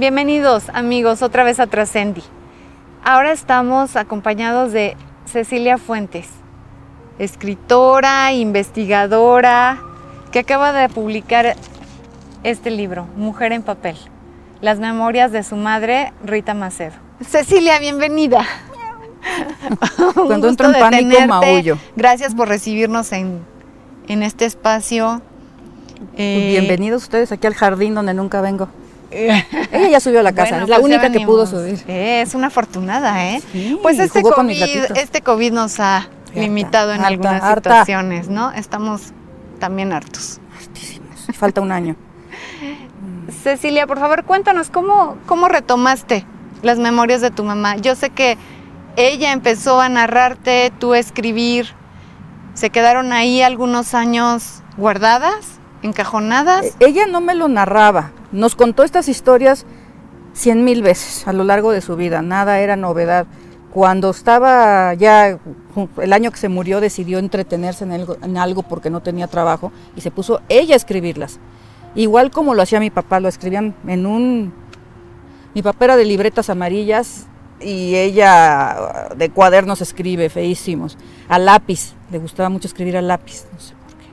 Bienvenidos amigos otra vez a Trascendi. Ahora estamos acompañados de Cecilia Fuentes, escritora, investigadora, que acaba de publicar este libro, Mujer en Papel, las memorias de su madre, Rita Macedo. Cecilia, bienvenida. Cuando entro en pánico, maullo. Gracias por recibirnos en, en este espacio. Eh, Bienvenidos ustedes aquí al jardín donde nunca vengo. Ella ya subió a la casa, es la pues única que pudo subir. es una afortunada, ¿eh? pues este COVID, este COVID nos ha limitado en algunas situaciones, ¿no? Estamos también hartos. Hartísimos. Falta un año. Cecilia, por favor, cuéntanos cómo, cómo retomaste las memorias de tu mamá. Yo sé que ella empezó a narrarte, tú a escribir. ¿Se quedaron ahí algunos años guardadas, encajonadas? Eh, ella no me lo narraba. Nos contó estas historias cien mil veces a lo largo de su vida. Nada era novedad. Cuando estaba ya, el año que se murió, decidió entretenerse en algo, en algo porque no tenía trabajo y se puso ella a escribirlas. Igual como lo hacía mi papá, lo escribían en un... Mi papá era de libretas amarillas y ella de cuadernos escribe, feísimos, a lápiz, le gustaba mucho escribir a lápiz, no sé por qué.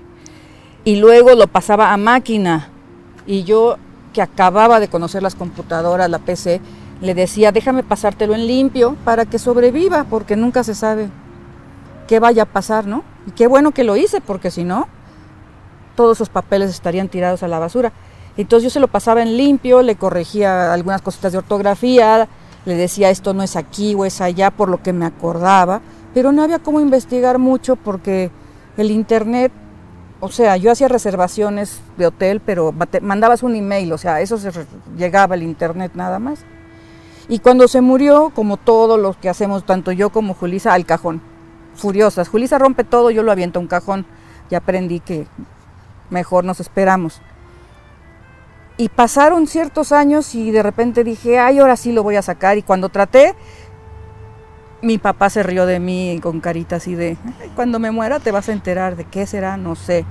Y luego lo pasaba a máquina y yo que acababa de conocer las computadoras, la PC, le decía, déjame pasártelo en limpio para que sobreviva, porque nunca se sabe qué vaya a pasar, ¿no? Y qué bueno que lo hice, porque si no, todos esos papeles estarían tirados a la basura. Entonces yo se lo pasaba en limpio, le corregía algunas cositas de ortografía, le decía esto no es aquí o es allá por lo que me acordaba, pero no había cómo investigar mucho porque el internet, o sea, yo hacía reservaciones de hotel, pero mandabas un email, o sea, eso se llegaba al internet nada más. Y cuando se murió, como todos los que hacemos, tanto yo como Julisa, al cajón, furiosas. Julisa rompe todo, yo lo aviento a un cajón. Ya aprendí que mejor nos esperamos. Y pasaron ciertos años y de repente dije, ay, ahora sí lo voy a sacar. Y cuando traté, mi papá se rió de mí con caritas así de, cuando me muera te vas a enterar de qué será, no sé.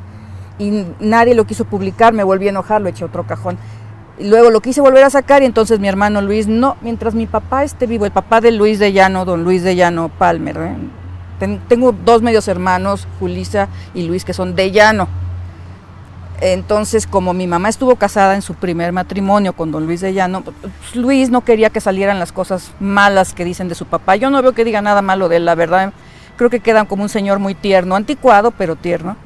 Y nadie lo quiso publicar, me volví a enojar, lo eché a otro cajón. Luego lo quise volver a sacar y entonces mi hermano Luis, no, mientras mi papá esté vivo, el papá de Luis de Llano, don Luis de Llano Palmer, ¿eh? tengo dos medios hermanos, Julisa y Luis, que son de Llano entonces, como mi mamá estuvo casada en su primer matrimonio con don Luis de Llano, pues, Luis no quería que salieran las cosas malas que dicen de su papá. Yo no veo que diga nada malo de él, la verdad. Creo que queda como un señor muy tierno, anticuado, pero tierno.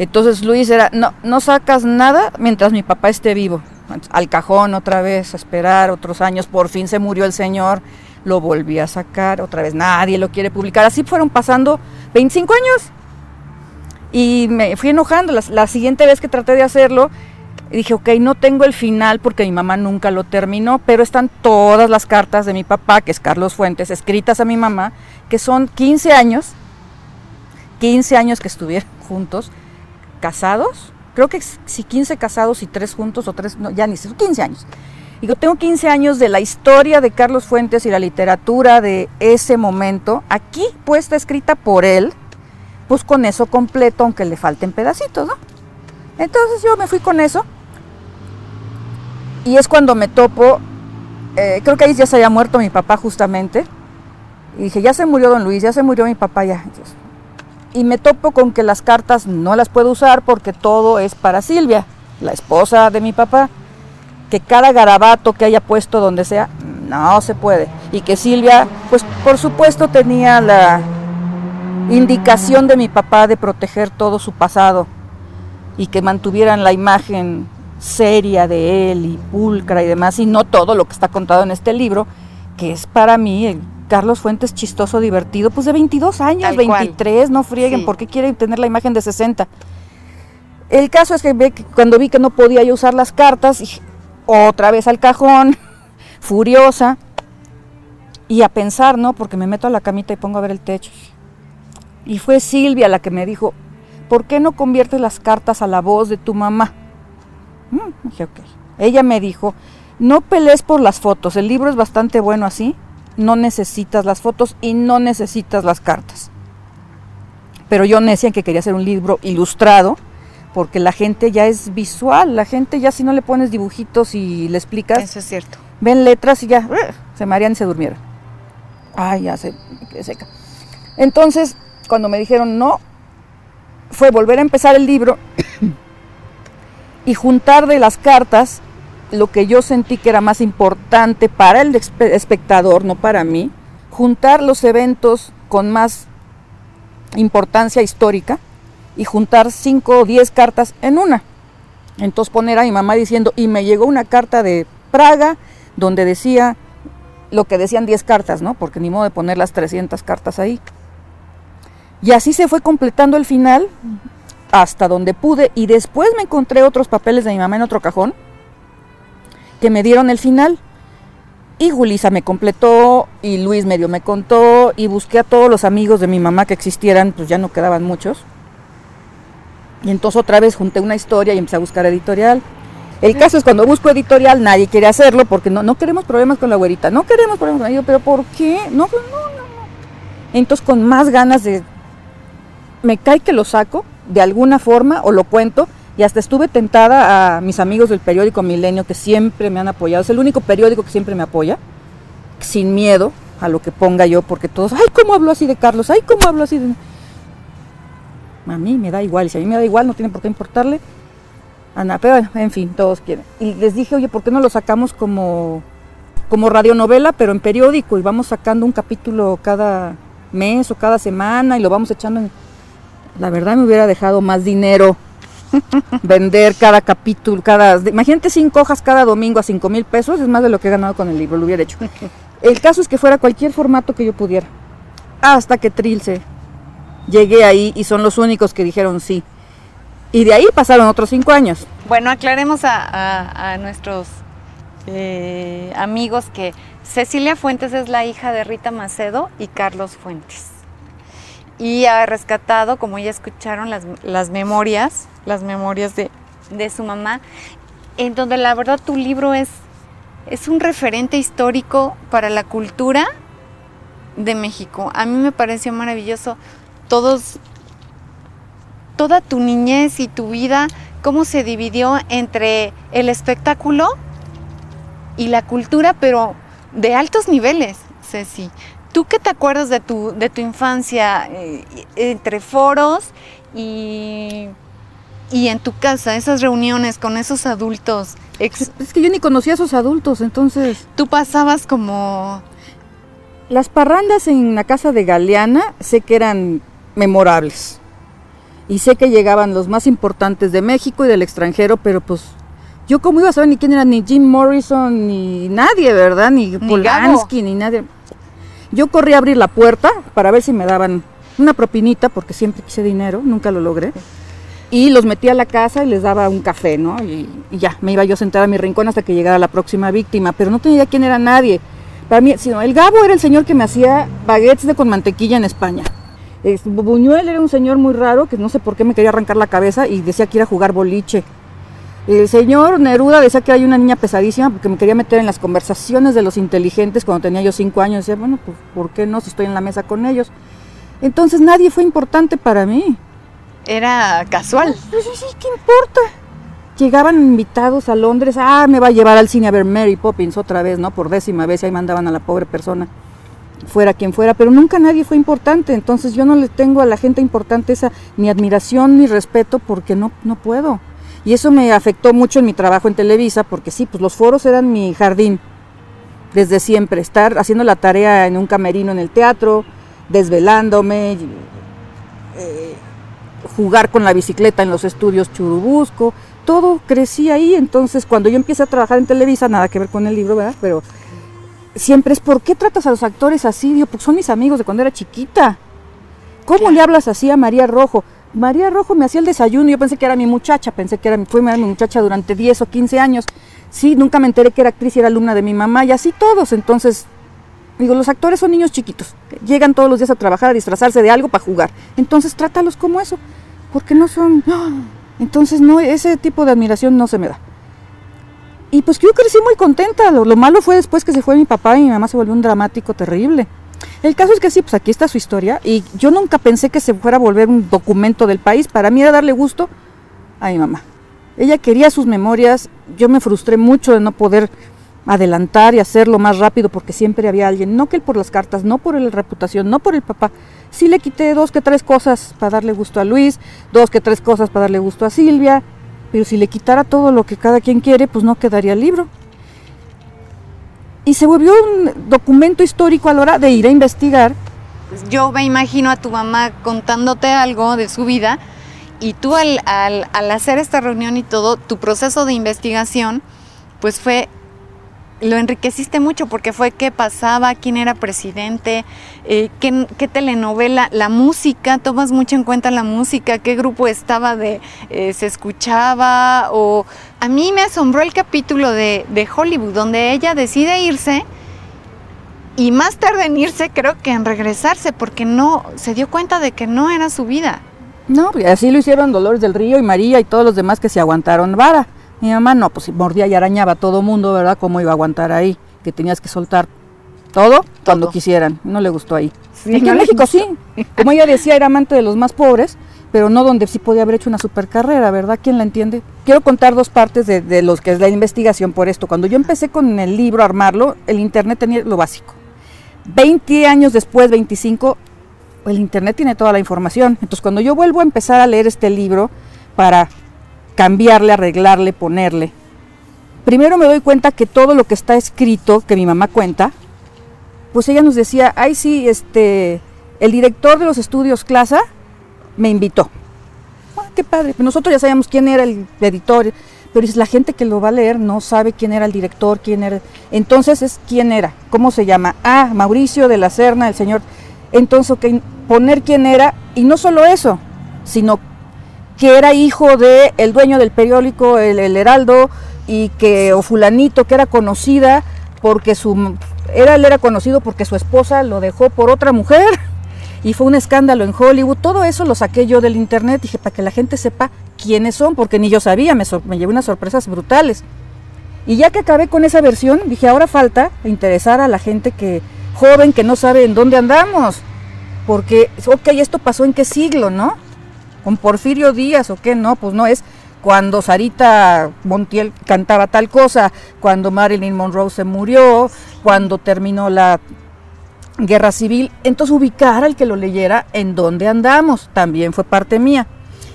Entonces Luis era, no, sacas nada mientras mi papá esté vivo. Al cajón otra vez, a esperar otros años. Por fin se murió el señor, lo volví a sacar otra vez. Nadie lo quiere publicar. Así fueron pasando 25 años. Y me fui enojando. La, siguiente vez que traté de hacerlo, dije, ok, no tengo el final porque mi mamá nunca lo terminó, pero están todas las cartas de mi papá, que es Carlos Fuentes, escritas a mi mamá, que son 15 años, 15 años que estuvieron juntos, casados, creo que sí, 15 casados y 3 juntos, o 3, no, ya ni sé, 15 años. Digo, tengo 15 años de la historia de Carlos Fuentes y la literatura de ese momento, aquí puesta escrita por él, pues con eso completo, aunque le falten pedacitos, ¿no? Entonces yo me fui con eso. Y es cuando me topo, eh, creo que ahí ya se había muerto mi papá justamente. Y dije, ya se murió don Luis, ya se murió mi papá ya. Y me topo con que las cartas no las puedo usar porque todo es para Silvia, la esposa de mi papá. Que cada garabato que haya puesto donde sea, no se puede. Y que Silvia, pues por supuesto tenía la, indicación de mi papá de proteger todo su pasado y que mantuvieran la imagen seria de él y pulcra y demás, y no todo lo que está contado en este libro, que es para mí Carlos Fuentes chistoso, divertido, pues de 22 años, 23, no frieguen, ¿por qué quieren tener la imagen de 60? El caso es que, cuando vi que no podía yo usar las cartas, otra vez al cajón, furiosa, y a pensar, ¿no? Porque me meto a la camita y pongo a ver el techo. Y fue Silvia la que me dijo, ¿por qué no conviertes las cartas a la voz de tu mamá? Mm, dije, ok. Ella me dijo, no pelees por las fotos, el libro es bastante bueno así, no necesitas las fotos y no necesitas las cartas. Pero yo necia que quería hacer un libro ilustrado, porque la gente ya es visual, la gente ya si no le pones dibujitos y le explicas, Eso es cierto. ven letras y ya ¡uh! se marean y se durmieron. Ay, ya se seca. Entonces, cuando me dijeron no, fue volver a empezar el libro y juntar de las cartas lo que yo sentí que era más importante para el espe- espectador, no para mí, juntar los eventos con más importancia histórica y juntar cinco o diez cartas en una. Entonces poner a mi mamá diciendo, y me llegó una carta de Praga donde decía lo que decían 10 cartas, ¿no? Porque ni modo de poner las 300 cartas ahí. Y así se fue completando el final hasta donde pude y después me encontré otros papeles de mi mamá en otro cajón que me dieron el final. Y Julisa me completó y Luis medio me contó y busqué a todos los amigos de mi mamá que existieran, pues ya no quedaban muchos. Y entonces otra vez junté una historia y empecé a buscar editorial. El caso es cuando busco editorial nadie quiere hacerlo porque no, no queremos problemas con la güerita, no queremos problemas con ella, pero ¿por qué? No, pues no, no, no. Entonces con más ganas de... Me cae que lo saco de alguna forma o lo cuento y hasta estuve tentada a mis amigos del periódico Milenio que siempre me han apoyado. Es el único periódico que siempre me apoya, sin miedo a lo que ponga yo, porque todos, ay, ¿cómo hablo así de Carlos? Ay, ¿cómo hablo así de... A mí me da igual, y si a mí me da igual, no tiene por qué importarle. Ana, pero en fin, todos quieren. Y les dije, oye, ¿por qué no lo sacamos como, como radionovela, pero en periódico? Y vamos sacando un capítulo cada mes o cada semana y lo vamos echando en... La verdad me hubiera dejado más dinero vender cada capítulo, cada... Imagínate cinco hojas cada domingo a cinco mil pesos, es más de lo que he ganado con el libro, lo hubiera hecho. El caso es que fuera cualquier formato que yo pudiera. Hasta que Trilce llegué ahí y son los únicos que dijeron sí. Y de ahí pasaron otros cinco años. Bueno, aclaremos a, a- a nuestros eh, amigos que Cecilia Fuentes es la hija de Rita Macedo y Carlos Fuentes. Y ha rescatado, como ya escucharon, las, las memorias, las memorias de, de su mamá, en donde la verdad tu libro es, es un referente histórico para la cultura de México. A mí me pareció maravilloso todos toda tu niñez y tu vida, cómo se dividió entre el espectáculo y la cultura, pero de altos niveles, Ceci. ¿Tú qué te acuerdas de tu, de tu infancia eh, entre foros y, y en tu casa, esas reuniones con esos adultos? Ex- Es que yo ni conocía a esos adultos, entonces... tú pasabas como... Las parrandas en la casa de Galeana sé que eran memorables. Y sé que llegaban los más importantes de México y del extranjero, pero pues yo cómo iba a saber ni quién era ni Jim Morrison ni nadie, ¿verdad? Ni, Polanski ni nadie. Yo corrí a abrir la puerta para ver si me daban una propinita porque siempre quise dinero, nunca lo logré. Y los metí a la casa y les daba un café, ¿no? Y, ya, me iba yo a sentar a mi rincón hasta que llegara la próxima víctima, pero no tenía idea quién era nadie. Para mí, sino el Gabo era el señor que me hacía baguettes de con mantequilla en España. Es- Buñuel era un señor muy raro que no sé por qué me quería arrancar la cabeza y decía que iba a jugar boliche. El señor Neruda decía que hay una niña pesadísima porque me quería meter en las conversaciones de los inteligentes cuando tenía yo cinco años. Decía, bueno, pues ¿por qué no si estoy en la mesa con ellos? Entonces nadie fue importante para mí. Era casual. Pues sí, sí, ¿qué importa? Llegaban invitados a Londres, ah, me va a llevar al cine a ver Mary Poppins otra vez, ¿no? Por décima vez, y ahí mandaban a la pobre persona, fuera quien fuera, pero nunca nadie fue importante, entonces yo no le tengo a la gente importante esa ni admiración ni respeto porque no, no puedo. Y eso me afectó mucho en mi trabajo en Televisa, porque sí, pues los foros eran mi jardín, desde siempre, estar haciendo la tarea en un camerino en el teatro, desvelándome, eh, jugar con la bicicleta en los estudios Churubusco, todo crecí ahí, entonces cuando yo empecé a trabajar en Televisa, nada que ver con el libro, ¿verdad? Pero siempre es, ¿por qué tratas a los actores así? Digo, porque son mis amigos de cuando era chiquita. ¿Cómo le hablas así a María Rojo? María Rojo me hacía el desayuno, yo pensé que era mi muchacha, pensé que era, mi- fue mi muchacha durante 10 o 15 años. Sí, nunca me enteré que era actriz y era alumna de mi mamá, y así todos, entonces Digo, los actores son niños chiquitos, llegan todos los días a trabajar, a disfrazarse de algo para jugar. Entonces trátalos como eso, porque no son... ¡Ah! Entonces no, ese tipo de admiración no se me da. Y pues yo crecí muy contenta, lo, lo malo fue después que se fue mi papá y mi mamá se volvió un dramático terrible. El caso es que sí, pues aquí está su historia y yo nunca pensé que se fuera a volver un documento del país, para mí era darle gusto a mi mamá. Ella quería sus memorias, yo me frustré mucho de no poder adelantar y hacerlo más rápido porque siempre había alguien, no que por las cartas, no por la reputación, no por el papá. Sí le quité dos que tres cosas para darle gusto a Luis, dos que tres cosas para darle gusto a Silvia, pero si le quitara todo lo que cada quien quiere, pues no quedaría el libro. Y se volvió un documento histórico a la hora de ir a investigar. Yo me imagino a tu mamá contándote algo de su vida y tú al, al, al hacer esta reunión y todo, tu proceso de investigación, pues fue lo enriqueciste mucho porque fue qué pasaba, quién era presidente, eh, qué, telenovela, la música, tomas mucho en cuenta la música, qué grupo estaba de, eh, se escuchaba, o a mí me asombró el capítulo de, de, Hollywood donde ella decide irse y más tarde en irse creo que en regresarse porque no, se dio cuenta de que no era su vida. No, así lo hicieron Dolores del Río y María y todos los demás que se aguantaron vara. Mi mamá no, pues mordía y arañaba a todo mundo, ¿verdad? ¿Cómo iba a aguantar ahí? Que tenías que soltar todo, cuando quisieran. No le gustó ahí. Sí, en México sí. Como ella decía, era amante de los más pobres, pero no donde sí podía haber hecho una super carrera, ¿verdad? ¿Quién la entiende? Quiero contar dos partes de, de los que es la investigación por esto. Cuando yo empecé con el libro a armarlo, el internet tenía lo básico. 20 años después, 25, el internet tiene toda la información. Entonces, cuando yo vuelvo a empezar a leer este libro para cambiarle, arreglarle, ponerle. Primero me doy cuenta que todo lo que está escrito, que mi mamá cuenta, pues ella nos decía, ay sí, este, el director de los estudios Clasa me invitó. Ah, qué padre, pues nosotros ya sabíamos quién era el editor, pero es la gente que lo va a leer no sabe quién era el director, quién era. Entonces es quién era, cómo se llama. Ah, Mauricio de la Serna, el señor. Entonces, ok, poner quién era, y no solo eso, sino que era hijo de el dueño del periódico el, Heraldo y que o fulanito que era conocida porque su era era conocido porque su esposa lo dejó por otra mujer y fue un escándalo en Hollywood. Todo eso lo saqué yo del internet, dije para que la gente sepa quiénes son, porque ni yo sabía, me, me llevé unas sorpresas brutales. Y ya que acabé con esa versión, dije ahora falta interesar a la gente que joven que no sabe en dónde andamos, porque ok esto pasó en qué siglo, ¿no? Con Porfirio Díaz o qué, no, pues no es cuando Sarita Montiel cantaba tal cosa, cuando Marilyn Monroe se murió, cuando terminó la guerra civil, entonces ubicar al que lo leyera en dónde andamos, también fue parte mía.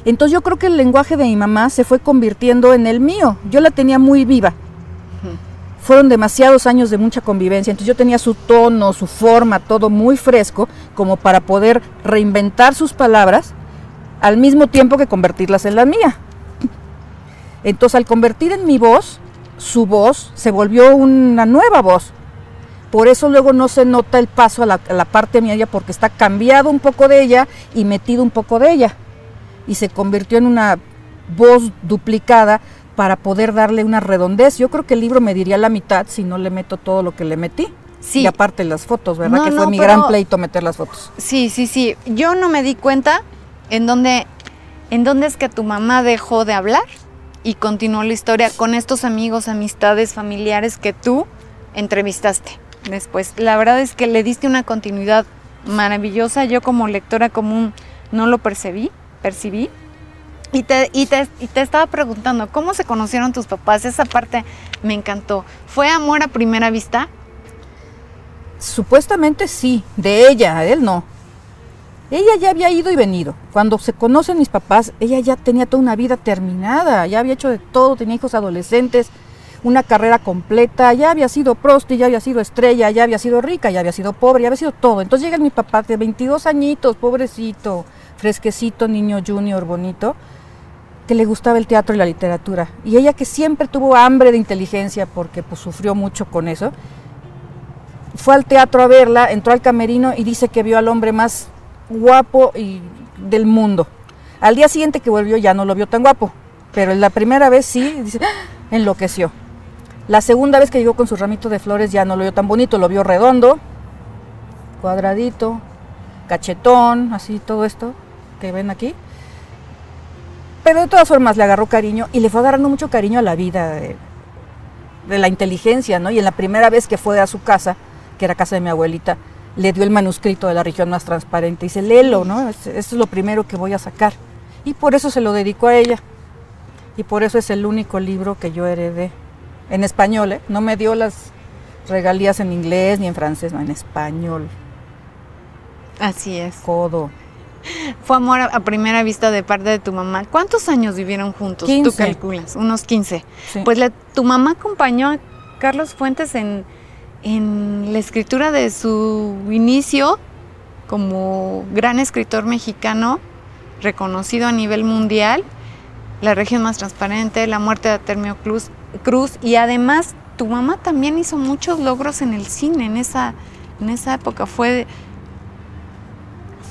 Entonces yo creo que el lenguaje de mi mamá se fue convirtiendo en el mío, yo la tenía muy viva. Fueron demasiados años de mucha convivencia, entonces yo tenía su tono, su forma, todo muy fresco, como para poder reinventar sus palabras al mismo tiempo que convertirlas en la mía. Entonces al convertir en mi voz, su voz se volvió una nueva voz. Por eso luego no se nota el paso a la, a la parte mía porque está cambiado un poco de ella y metido un poco de ella. Y se convirtió en una voz duplicada para poder darle una redondez. Yo creo que el libro me diría la mitad si no le meto todo lo que le metí. Sí. Y aparte las fotos, ¿verdad? No, que fue no, mi gran pleito meter las fotos. Sí, sí, sí. Yo no me di cuenta en dónde, en dónde es que tu mamá dejó de hablar y continuó la historia con estos amigos, amistades, familiares que tú entrevistaste después. La verdad es que le diste una continuidad maravillosa. Yo como lectora común no lo percibí, percibí. Y te, y, te, y te estaba preguntando, ¿cómo se conocieron tus papás? Esa parte me encantó. ¿Fue amor a primera vista? Supuestamente sí, de ella, a él no. Ella ya había ido y venido. Cuando se conocen mis papás, ella ya tenía toda una vida terminada, ya había hecho de todo, tenía hijos adolescentes, una carrera completa, ya había sido prosti, ya había sido estrella, ya había sido rica, ya había sido pobre, ya había sido todo. Entonces llega mi papá de 22 añitos, pobrecito, fresquecito, niño junior, bonito, que le gustaba el teatro y la literatura. Y ella que siempre tuvo hambre de inteligencia porque pues sufrió mucho con eso, fue al teatro a verla, entró al camerino y dice que vio al hombre más guapo y del mundo. Al día siguiente que volvió ya no lo vio tan guapo, pero la primera vez sí, ¡ah! enloqueció. La segunda vez que llegó con su ramito de flores ya no lo vio tan bonito, lo vio redondo, cuadradito, cachetón, así todo esto que ven aquí. Pero de todas formas le agarró cariño y le fue agarrando mucho cariño a la vida de, de la inteligencia, ¿no? Y en la primera vez que fue a su casa, que era casa de mi abuelita, le dio el manuscrito de la región más transparente y dice, léelo, ¿no? Es- Esto es lo primero que voy a sacar. Y por eso se lo dedicó a ella. Y por eso es el único libro que yo heredé. En español, ¿eh? No me dio las regalías en inglés ni en francés, no, en español. Así es. Codo. Fue amor a primera vista de parte de tu mamá. ¿Cuántos años vivieron juntos? 15. Tú calculas, unos 15. Sí. Pues la- tu mamá acompañó a Carlos Fuentes en, en la escritura de su inicio como gran escritor mexicano, reconocido a nivel mundial, La región más transparente, La muerte de Artemio Cruz, Cruz y además tu mamá también hizo muchos logros en el cine en esa, en esa época. Fue,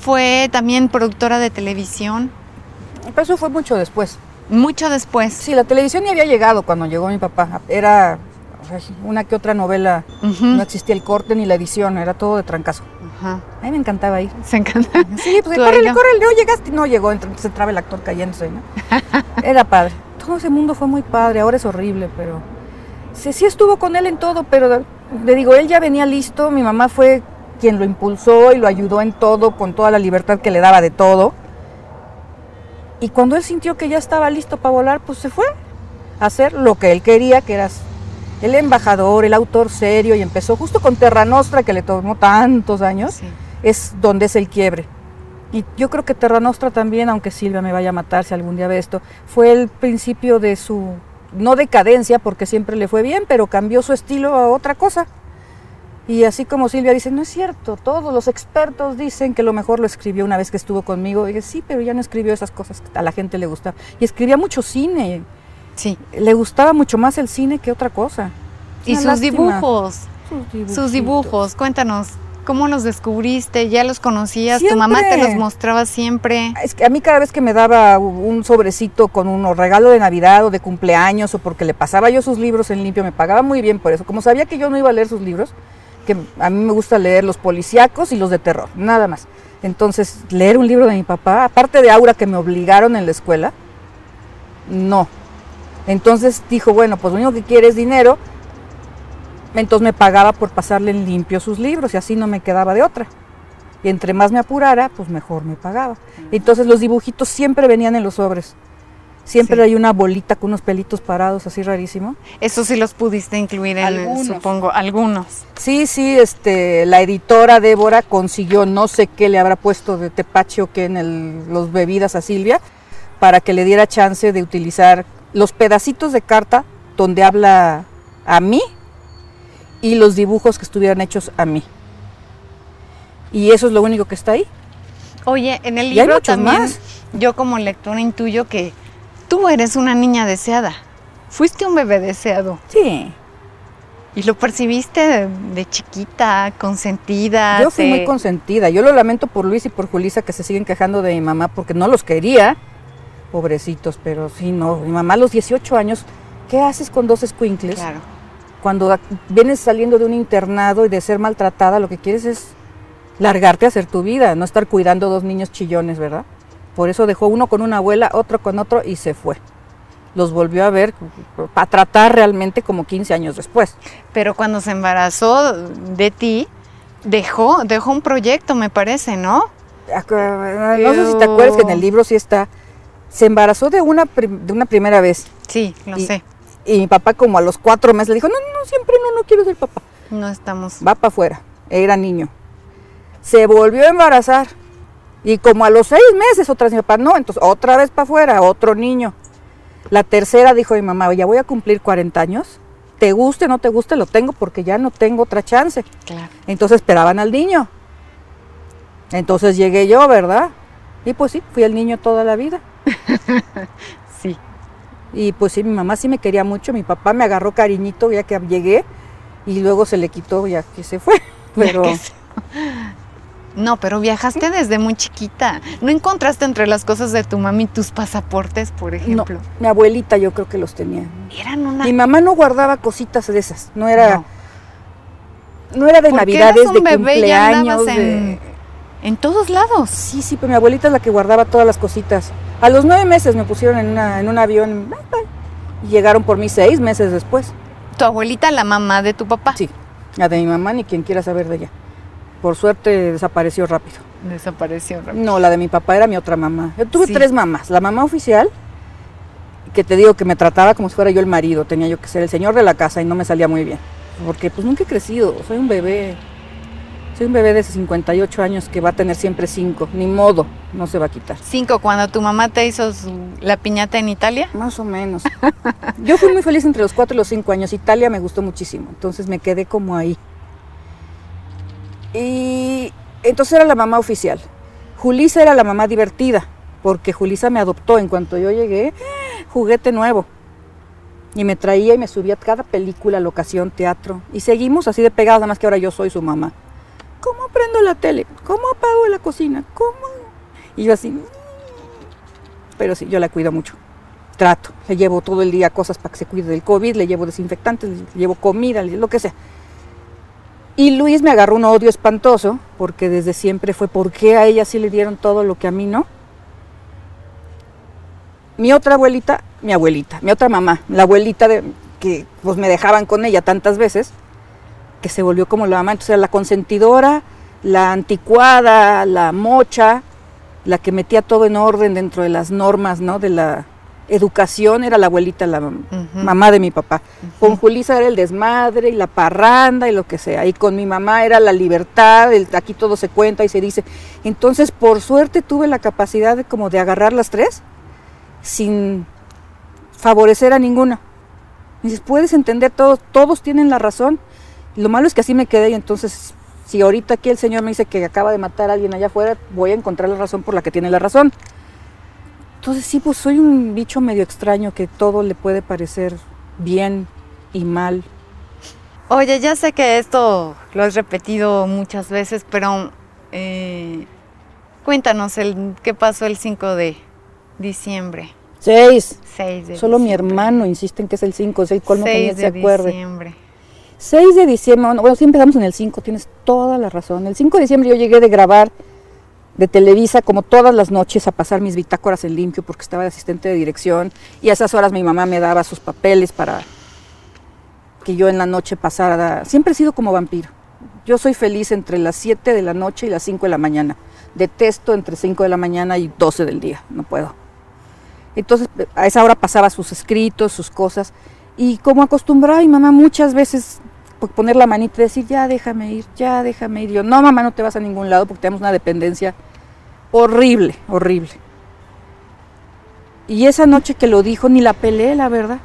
fue también productora de televisión, Pero eso fue mucho después. mucho después. Sí, la televisión ya había llegado cuando llegó mi papá. Era una que otra novela. No existía el corte ni la edición, era todo de trancazo. Ajá. A mí me encantaba ir. Se encanta. Sí, pues córrele, no. córrele, no llegaste. No llegó, entonces entraba el actor cayéndose, ¿no? Era padre. Todo ese mundo fue muy padre, ahora es horrible, pero. Sí, sí estuvo con él en todo, pero le digo, él ya venía listo, mi mamá fue quien lo impulsó y lo ayudó en todo, con toda la libertad que le daba de todo. Y cuando él sintió que ya estaba listo para volar, pues se fue a hacer lo que él quería, que era el embajador, el autor serio, y empezó justo con Terra Nostra, que le tomó tantos años Sí. es donde es el quiebre. Y yo creo que Terra Nostra también, aunque Silvia me vaya a matar si algún día ve esto, fue el principio de su, no decadencia, porque siempre le fue bien, pero cambió su estilo a otra cosa. Y así como Silvia dice, no es cierto, todos los expertos dicen que lo mejor lo escribió una vez que estuvo conmigo. Y dije, sí, pero ya no escribió esas cosas que a la gente le gustaba. Y escribía mucho cine, Sí. le gustaba mucho más el cine que otra cosa. Y sus lástima. dibujos, Sus sus dibujos, cuéntanos, ¿cómo los descubriste? ¿Ya los conocías? ¿Tu mamá te los mostraba siempre? Es que a mí cada vez que me daba un sobrecito con un regalo de Navidad o de cumpleaños o porque le pasaba yo sus libros en limpio, me pagaba muy bien por eso. Como sabía que yo no iba a leer sus libros, que a mí me gusta leer los policíacos y los de terror, nada más. Entonces, leer un libro de mi papá, aparte de Aura que me obligaron en la escuela, no. Entonces dijo, bueno, pues lo único que quiere es dinero. Entonces me pagaba por pasarle en limpio sus libros y así no me quedaba de otra. Y entre más me apurara, pues mejor me pagaba. Entonces los dibujitos siempre venían en los sobres. Siempre Sí. hay una bolita con unos pelitos parados, así rarísimo. Eso sí los pudiste incluir en, Algunos. supongo, algunos. Sí, sí, este, la editora Débora consiguió no sé qué le habrá puesto de tepache o qué en el- los bebidas a Silvia para que le diera chance de utilizar los pedacitos de carta donde habla a mí y los dibujos que estuvieran hechos a mí. Y eso es lo único que está ahí. Oye, en el libro también más. yo como lectora intuyo que tú eres una niña deseada. Fuiste un bebé deseado Sí. y lo percibiste de, de chiquita, consentida. Yo fui te- muy consentida. Yo lo lamento por Luis y por Julisa que se siguen quejando de mi mamá porque no los quería. Pobrecitos, pero sí, no. Mi mamá a los 18 años, ¿qué haces con dos escuincles? Claro. Cuando vienes saliendo de un internado y de ser maltratada, lo que quieres es largarte a hacer tu vida, no estar cuidando dos niños chillones, ¿verdad? Por eso dejó uno con una abuela, otro con otro y se fue. Los volvió a ver para tratar realmente como 15 años después. Pero cuando se embarazó de ti, dejó, dejó un proyecto, me parece, ¿no? Acu- No sé si te acuerdas que en el libro sí está. Se embarazó de una, de una primera vez. Sí, lo Y- sé. Y mi papá como a los cuatro meses le dijo, no, no, siempre no, no quiero ser papá. No estamos. Va para afuera. Era niño. Se volvió a embarazar. Y como a los seis meses otra vez mi papá, no, entonces otra vez para afuera, otro niño. La tercera dijo mi mamá, ya voy a cumplir 40 años. Te guste no te guste, lo tengo porque ya no tengo otra chance. Claro. Entonces esperaban al niño. Entonces llegué yo, ¿verdad? Y pues sí, fui el niño toda la vida. Sí. Y pues sí, mi mamá sí me quería mucho, mi papá me agarró cariñito ya que llegué y luego se le quitó ya que se fue. Pero se- No, pero viajaste desde muy chiquita. ¿No encontraste entre las cosas de tu mami tus pasaportes, por no, ejemplo? mi abuelita yo creo que los tenía. Eran una... Mi mamá no guardaba cositas de esas, no era No. no, era de Porque navidades, eras de bebé y cumpleaños, andabas de... en, en todos lados. Sí, sí, pero mi abuelita es la que guardaba todas las cositas. A los nueve meses me pusieron en, una- en un avión y llegaron por mí seis meses después. Tu abuelita, la mamá de tu papá. Sí, la de mi mamá ni quien quiera saber de ella. Por suerte desapareció rápido. Desapareció rápido. No, la de mi papá era mi otra mamá. Yo tuve Sí. tres mamás. La mamá oficial, que te digo que me trataba como si fuera yo el marido, tenía yo que ser el señor de la casa y no me salía muy bien. Porque pues nunca he crecido, soy un bebé. Soy un bebé de 58 años que va a tener siempre cinco, ni modo, no se va a quitar. ¿Cinco cuando tu mamá te hizo la piñata en Italia? Más o menos. Yo fui muy feliz entre los cuatro y los cinco años. Italia me gustó muchísimo, entonces me quedé como ahí. Y entonces era la mamá oficial. Julisa era la mamá divertida, porque Julisa me adoptó en cuanto yo llegué, juguete nuevo. Y me traía y me subía a cada película, locación, teatro. Y seguimos así de pegados, nada más que ahora yo soy su mamá. ¿Cómo prendo la tele? ¿Cómo apago la cocina? ¿Cómo? Y yo así. Pero sí, yo la cuido mucho. Trato. Le llevo todo el día cosas para que se cuide del COVID, le llevo desinfectantes, le llevo comida, lo que sea. Y Luis me agarró un odio espantoso, porque desde siempre fue, ¿por qué a ella sí le dieron todo lo que a mí no? Mi otra abuelita, mi abuelita, mi otra mamá, la abuelita de, que pues me dejaban con ella tantas veces, que se volvió como la mamá, entonces era la consentidora, la anticuada, la mocha, la que metía todo en orden dentro de las normas, ¿no? De la educación, era la abuelita, la mamá de mi papá. Con Julisa era el desmadre y la parranda y lo que sea. Y con mi mamá era la libertad, el, aquí todo se cuenta y se dice. Entonces, por suerte tuve la capacidad de como de agarrar las tres sin favorecer a ninguna. dices, puedes entender, todos, todos tienen la razón. Lo malo es que así me quedé y entonces, si ahorita aquí el Señor me dice que acaba de matar a alguien allá afuera, voy a encontrar la razón por la que tiene la razón. Entonces sí, pues soy un bicho medio extraño que todo le puede parecer bien y mal. Oye, ya sé que esto lo has repetido muchas veces, pero eh, cuéntanos el, qué pasó el 5 de Diciembre. Seis. Seis de Solo mi hermano insiste en que es el 5, es el colmo que se acuerde. Diciembre. 6 de diciembre, bueno, sí empezamos en el 5, tienes toda la razón. El 5 de diciembre yo llegué de grabar de Televisa como todas las noches a pasar mis bitácoras en limpio porque estaba de asistente de dirección y a esas horas mi mamá me daba sus papeles para que yo en la noche pasara. Siempre he sido como vampiro. Yo soy feliz entre las 7 de la noche y las 5 de la mañana. Detesto entre 5 de la mañana y 12 del día, no puedo. Entonces a esa hora pasaba sus escritos, sus cosas. Y como acostumbraba mi mamá muchas veces poner la manita y decir, ya déjame ir, ya déjame ir. Yo, no mamá, no te vas a ningún lado porque tenemos una dependencia horrible, horrible. Y esa noche que lo dijo, ni la peleé, la verdad.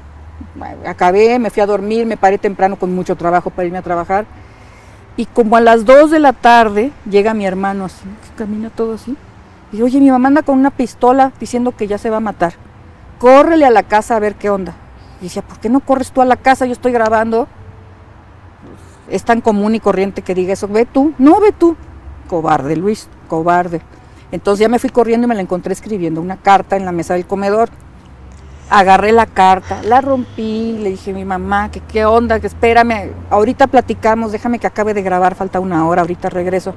Acabé, me fui a dormir, me paré temprano con mucho trabajo para irme a trabajar. Y como a las 2 de la tarde llega mi hermano así, camina todo así. Y dice, oye, mi mamá anda con una pistola diciendo que ya se va a matar. Córrele a la casa a ver qué onda. Y decía, ¿por qué no corres tú a la casa? Yo estoy grabando. Es tan común y corriente que diga eso. Ve tú, no ve tú. Cobarde, Luis, cobarde. Entonces ya me fui corriendo y me la encontré escribiendo una carta en la mesa del comedor. Agarré la carta, la rompí, le dije a mi mamá que qué onda, que espérame, ahorita platicamos, déjame que acabe de grabar, falta una hora, ahorita regreso.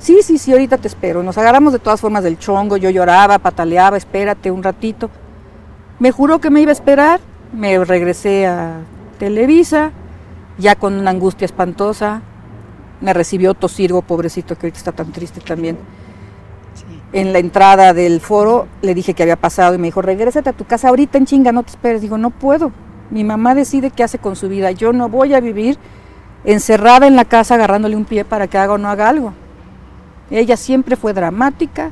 Sí, sí, sí, ahorita te espero. Nos agarramos de todas formas del chongo, yo lloraba, pataleaba, espérate un ratito. Me juró que me iba a esperar, me regresé a Televisa, ya con una angustia espantosa. Me recibió Tosirgo, pobrecito, que ahorita está tan triste también. En la entrada del foro le dije que había pasado y me dijo, regrésate a tu casa ahorita en chinga, no te esperes. Digo, no puedo. Mi mamá decide qué hace con su vida. Yo no voy a vivir encerrada en la casa agarrándole un pie para que haga o no haga algo. Ella siempre fue dramática,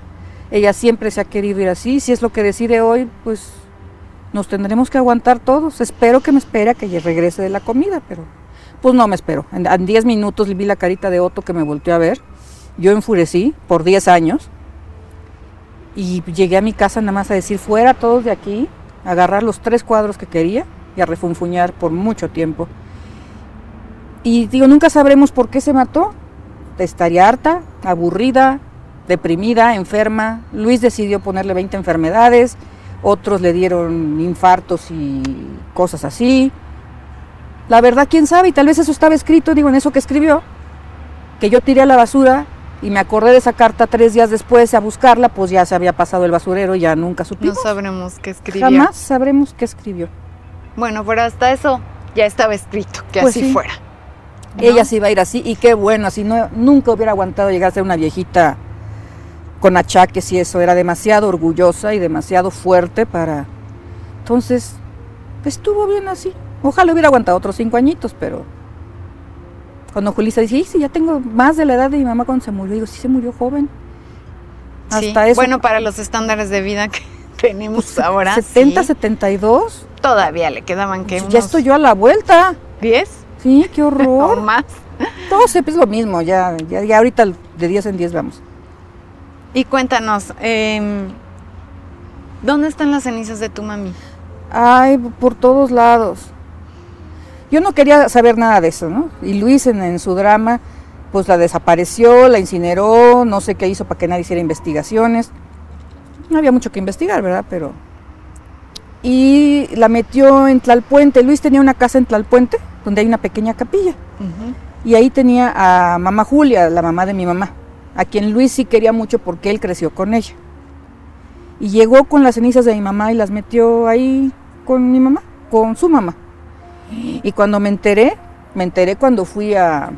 ella siempre se ha querido ir así. Si es lo que decide hoy, pues nos tendremos que aguantar todos. Espero que me espere a que regrese de la comida, pero pues no me espero. En 10 minutos vi la carita de Otto que me volteó a ver. Yo enfurecí por 10 años y llegué a mi casa nada más a decir fuera todos de aquí, agarrar los tres cuadros que quería y a refunfuñar por mucho tiempo. Y digo, nunca sabremos por qué se mató. Estaría harta, aburrida, deprimida, enferma. Luis decidió ponerle 20 enfermedades, otros le dieron infartos y cosas así. La verdad, quién sabe, y tal vez eso estaba escrito, digo, en eso que escribió, que yo tiré a la basura y me acordé de esa carta tres días después a buscarla, pues ya se había pasado el basurero y ya nunca supimos. No sabremos qué escribió. Jamás sabremos qué escribió. Bueno, pero hasta eso ya estaba escrito, que pues así fuera. Ella se iba a ir así y qué bueno, así no, nunca hubiera aguantado llegar a ser una viejita con achaques y eso, era demasiado orgullosa y demasiado fuerte para Entonces, estuvo bien así. Ojalá hubiera aguantado otros cinco añitos, pero cuando Julissa dice, sí, ya tengo más de la edad de mi mamá cuando se murió, digo, sí se murió joven. Hasta eso. Bueno, para los estándares de vida que tenemos pues, ahora. 70, 72. Todavía le quedaban que. Ya estoy yo a la vuelta. ¿10? Sí, qué horror. o más. Todo es lo mismo, ya, ya, ya ahorita de 10 en 10 vamos. Y cuéntanos, eh, ¿dónde están las cenizas de tu mami? Ay, por todos lados. Yo no quería saber nada de eso, ¿no? Y Luis en, su drama, pues la desapareció, la incineró, no sé qué hizo para que nadie hiciera investigaciones. No había mucho que investigar, ¿verdad? Pero... Y la metió en Tlalpuente. Luis tenía una casa en Tlalpuente, donde hay una pequeña capilla. Y ahí tenía a mamá Julia, la mamá de mi mamá, a quien Luis sí quería mucho porque él creció con ella. Y llegó con las cenizas de mi mamá y las metió ahí con mi mamá, con su mamá. Y cuando me enteré, me enteré cuando fui a,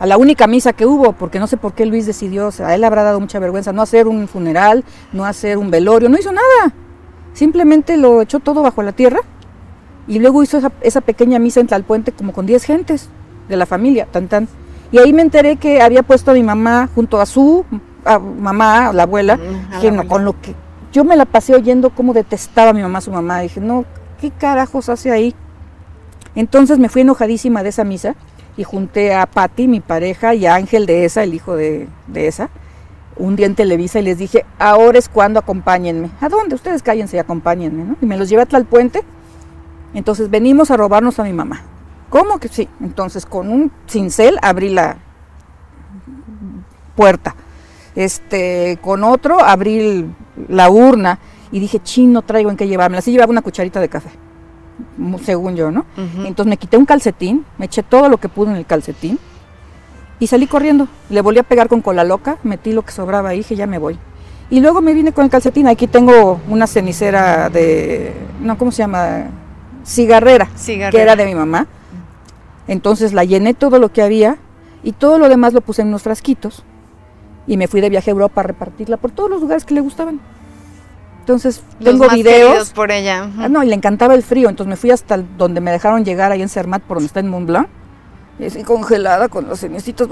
la única misa que hubo, porque no sé por qué Luis decidió, a él habrá dado mucha vergüenza no hacer un funeral, no hacer un velorio, no hizo nada. Simplemente lo echó todo bajo la tierra y luego hizo esa, esa pequeña misa en Tlalpuente como con 10 gentes de la familia, tan tan. Y ahí me enteré que había puesto a mi mamá junto a su mamá, la abuela, que no, con lo que yo me la pasé oyendo cómo detestaba a mi mamá a su mamá. Dije, no, ¿qué carajos hace ahí? Entonces me fui enojadísima de esa misa y junté a Patti, mi pareja, y a Ángel de esa, el hijo de, esa, un día en Televisa y les dije, ahora es cuando acompáñenme. ¿A dónde? Ustedes cállense y acompáñenme, ¿no? Y me los llevé a puente Entonces venimos a robarnos a mi mamá. ¿Cómo que sí? Entonces con un cincel abrí la puerta. Este, con otro abrí la urna y dije, chino, no traigo en qué llevarme. Así llevaba una cucharita de café, según yo, ¿no? Entonces me quité un calcetín, me eché todo lo que pude en el calcetín y salí corriendo. Le volví a pegar con cola loca, metí lo que sobraba ahí, dije, ya me voy. Y luego me vine con el calcetín. Aquí tengo una cenicera de, no, ¿cómo se llama? Cigarrera, Cigarrera. que era de mi mamá. Entonces la llené todo lo que había y todo lo demás lo puse en unos frasquitos y me fui de viaje a Europa a repartirla por todos los lugares que le gustaban. Entonces tengo videos por ella. Ah, no, y le encantaba el frío, entonces me fui hasta donde me dejaron llegar ahí en Cermat, por donde está en Mont Blanc, y así congelada con los cenicitos.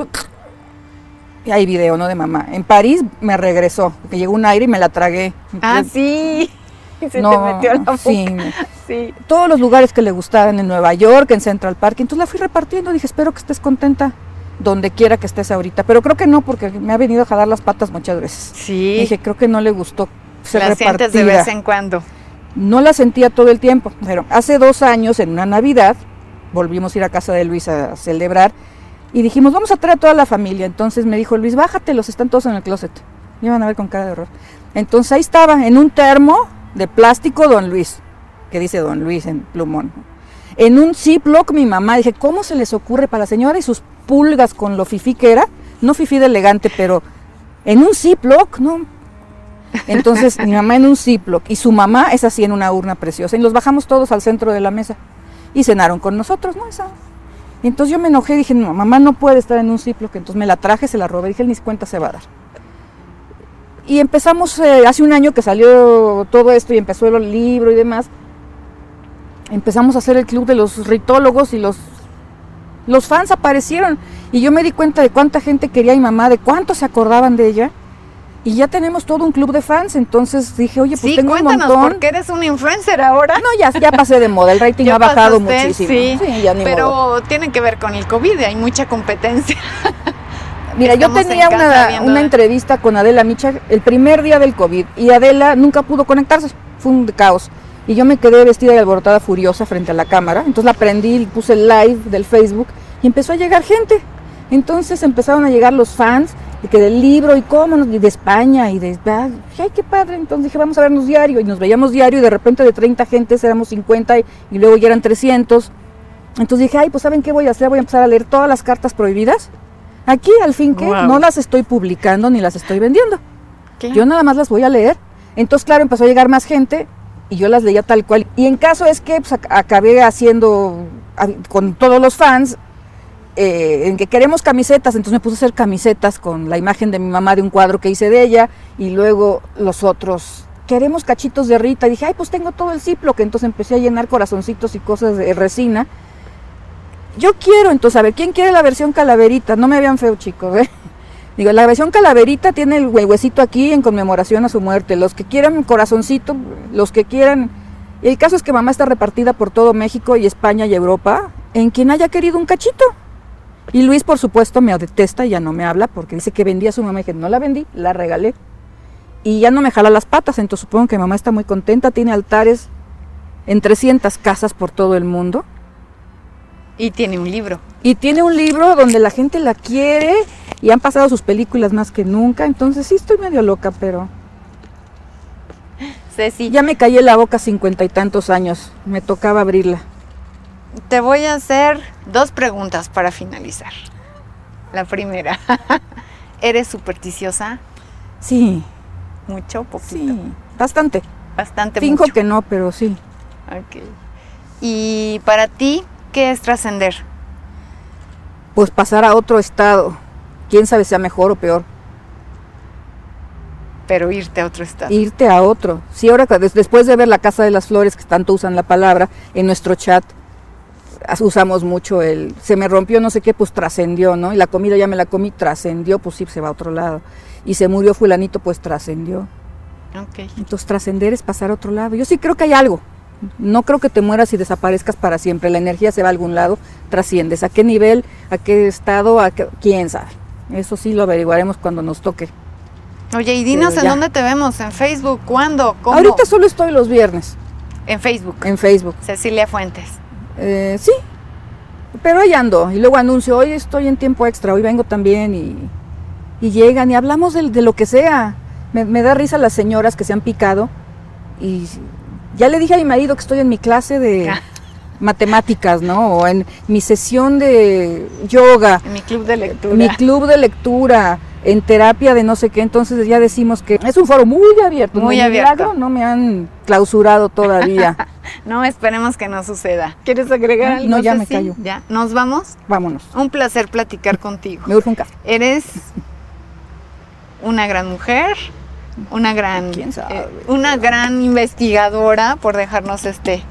Y hay video, ¿no? De mamá. En París me regresó, que llegó un aire y me la tragué. Ah, sí. se te metió la boca. Sí, sí. Todos los lugares que le gustaban, en Nueva York, en Central Park. Entonces la fui repartiendo. Dije, espero que estés contenta donde quiera que estés ahorita. Pero creo que no, porque me ha venido a jalar las patas muchas veces. Sí. Dije, creo que no le gustó ser la sientes de vez en cuando. No la sentía todo el tiempo. Pero hace dos años, en una Navidad, volvimos a ir a casa de Luis a celebrar. Y dijimos, vamos a traer a toda la familia. Entonces me dijo Luis, bájatelos, están todos en el closet. Me iban a ver con cara de horror. Entonces ahí estaba, en un termo de plástico, Don Luis, que dice Don Luis en plumón. En un Ziploc, mi mamá, dije, ¿cómo se les ocurre para la señora y sus pulgas con lo fifí que era? No fifí de elegante, pero en un Ziploc, ¿no? Entonces, mi mamá en un Ziploc y su mamá es así en una urna preciosa. Y los bajamos todos al centro de la mesa y cenaron con nosotros, ¿no? Esa. entonces yo me enojé, dije, mamá no puede estar en un Ziploc. Entonces me la traje, se la robé, dije, ni cuenta se va a dar. Y empezamos, eh, hace un año que salió todo esto y empezó el libro y demás, empezamos a hacer el club de los ritólogos y los, los fans aparecieron. Y yo me di cuenta de cuánta gente quería a mi mamá, de cuánto se acordaban de ella. Y ya tenemos todo un club de fans, entonces dije, oye, pues tengo un montón. porque eres un influencer ahora. No, ya, ya pasé de moda, el rating ha bajado muchísimo. Sí, pero tiene que ver con el COVID, hay mucha competencia. Mira, yo tenía una, una, entrevista con Adela Micha el primer día del COVID y Adela nunca pudo conectarse, fue un caos. Y yo me quedé vestida y alborotada furiosa frente a la cámara. Entonces la prendí, puse el live del Facebook y empezó a llegar gente. Entonces empezaron a llegar los fans de que del libro y cómo, y de España y de, ay, qué padre. Entonces dije, vamos a vernos diario. Y nos veíamos diario y de repente de 30 gentes éramos 50 y, y luego ya eran 300. Entonces dije, ay, pues ¿saben qué voy a hacer? Voy a empezar a leer todas las cartas prohibidas. Aquí al fin que no las estoy publicando ni las estoy vendiendo. Yo nada más las voy a leer. Entonces, claro, empezó a llegar más gente y yo las leía tal cual. Y en caso es que pues, acabé haciendo con todos los fans, eh, en que queremos camisetas, entonces me puse a hacer camisetas con la imagen de mi mamá de un cuadro que hice de ella y luego los otros queremos cachitos de Rita. Y dije, ay, pues tengo todo el ciplo, que entonces empecé a llenar corazoncitos y cosas de resina. Yo quiero, entonces, a ver, ¿quién quiere la versión calaverita? No me vean feo, chicos, ¿eh? Digo, la versión calaverita tiene el huesito aquí en conmemoración a su muerte. Los que quieran corazoncito, los que quieran... El caso es que mamá está repartida por todo México y España y Europa en quien haya querido un cachito. Y Luis, por supuesto, me detesta y ya no me habla porque dice que vendía a su mamá y que no la vendí, la regalé. Y ya no me jala las patas, entonces supongo que mamá está muy contenta, tiene altares en 300 casas por todo el mundo. Y tiene un libro. Y tiene un libro donde la gente la quiere y han pasado sus películas más que nunca, entonces sí estoy medio loca, pero... Ceci. Ya me callé la boca cincuenta y tantos años, me tocaba abrirla. Te voy a hacer dos preguntas para finalizar. La primera, ¿eres supersticiosa? Sí. ¿Mucho? Poquito. Sí, bastante. Bastante Finjo mucho. que no, pero sí. Ok. Y para ti, ¿qué es trascender? Pues pasar a otro estado. Quién sabe sea mejor o peor. Pero irte a otro estado. Irte a otro. Sí, ahora des- después de ver la Casa de las Flores, que tanto usan la palabra, en nuestro chat usamos mucho el se me rompió no sé qué, pues trascendió, ¿no? Y la comida ya me la comí, trascendió, pues sí, se va a otro lado. Y se murió fulanito, pues trascendió. Entonces trascender es pasar a otro lado. Yo sí creo que hay algo. No creo que te mueras y desaparezcas para siempre. La energía se va a algún lado, trasciendes. ¿A qué nivel? ¿A qué estado? ¿A qué? ¿Quién sabe? Eso sí lo averiguaremos cuando nos toque. Oye, y dinos Pero en ya. dónde te vemos, en Facebook, ¿cuándo? ¿Cómo? Ahorita solo estoy los viernes En Facebook. en Facebook. Cecilia Fuentes. Eh, sí, pero ahí ando. Y luego anuncio, hoy estoy en tiempo extra, hoy vengo también y, y llegan y hablamos de, de lo que sea. Me, me da risa las señoras que se han picado y ya le dije a mi marido que estoy en mi clase de matemáticas, ¿no? O en mi sesión de yoga, En mi club de lectura. mi club de lectura, en terapia de no sé qué, entonces ya decimos que es un foro muy abierto, Muy abierto. milagro, no me han clausurado todavía. No, esperemos que no suceda. ¿Quieres agregar Ah, algo? no, ya me callo. Ya, nos vamos. Vámonos, Un placer platicar contigo. me urge un café. Eres una gran mujer, una gran, ¿Quién sabe? eh, una gran investigadora por dejarnos este,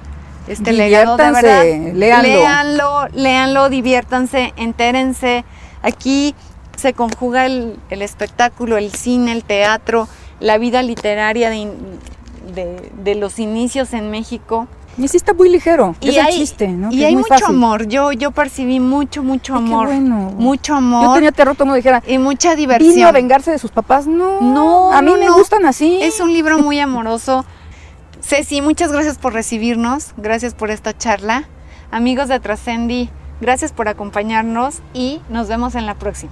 este legado de verdad. léanlo. léanlo, léanlo, diviértanse, entérense. Aquí se conjuga el, el espectáculo, el cine, el teatro, la vida literaria de- de los inicios en México. Y sí está muy ligero, Y es el hay, chiste, ¿no? y es hay muy mucho fácil. amor. Yo, yo percibí mucho, mucho Ay, qué amor. bueno. Mucho Yo amor tenía terror, el mundo dijera, y mucha ¿vino a diversión. vengarse de sus papás? No, No, a mí no, me no. gustan así. Es un libro muy amoroso. Ceci, muchas gracias por recibirnos, gracias por esta charla. Amigos de Trascendi, gracias por acompañarnos y nos vemos en la próxima.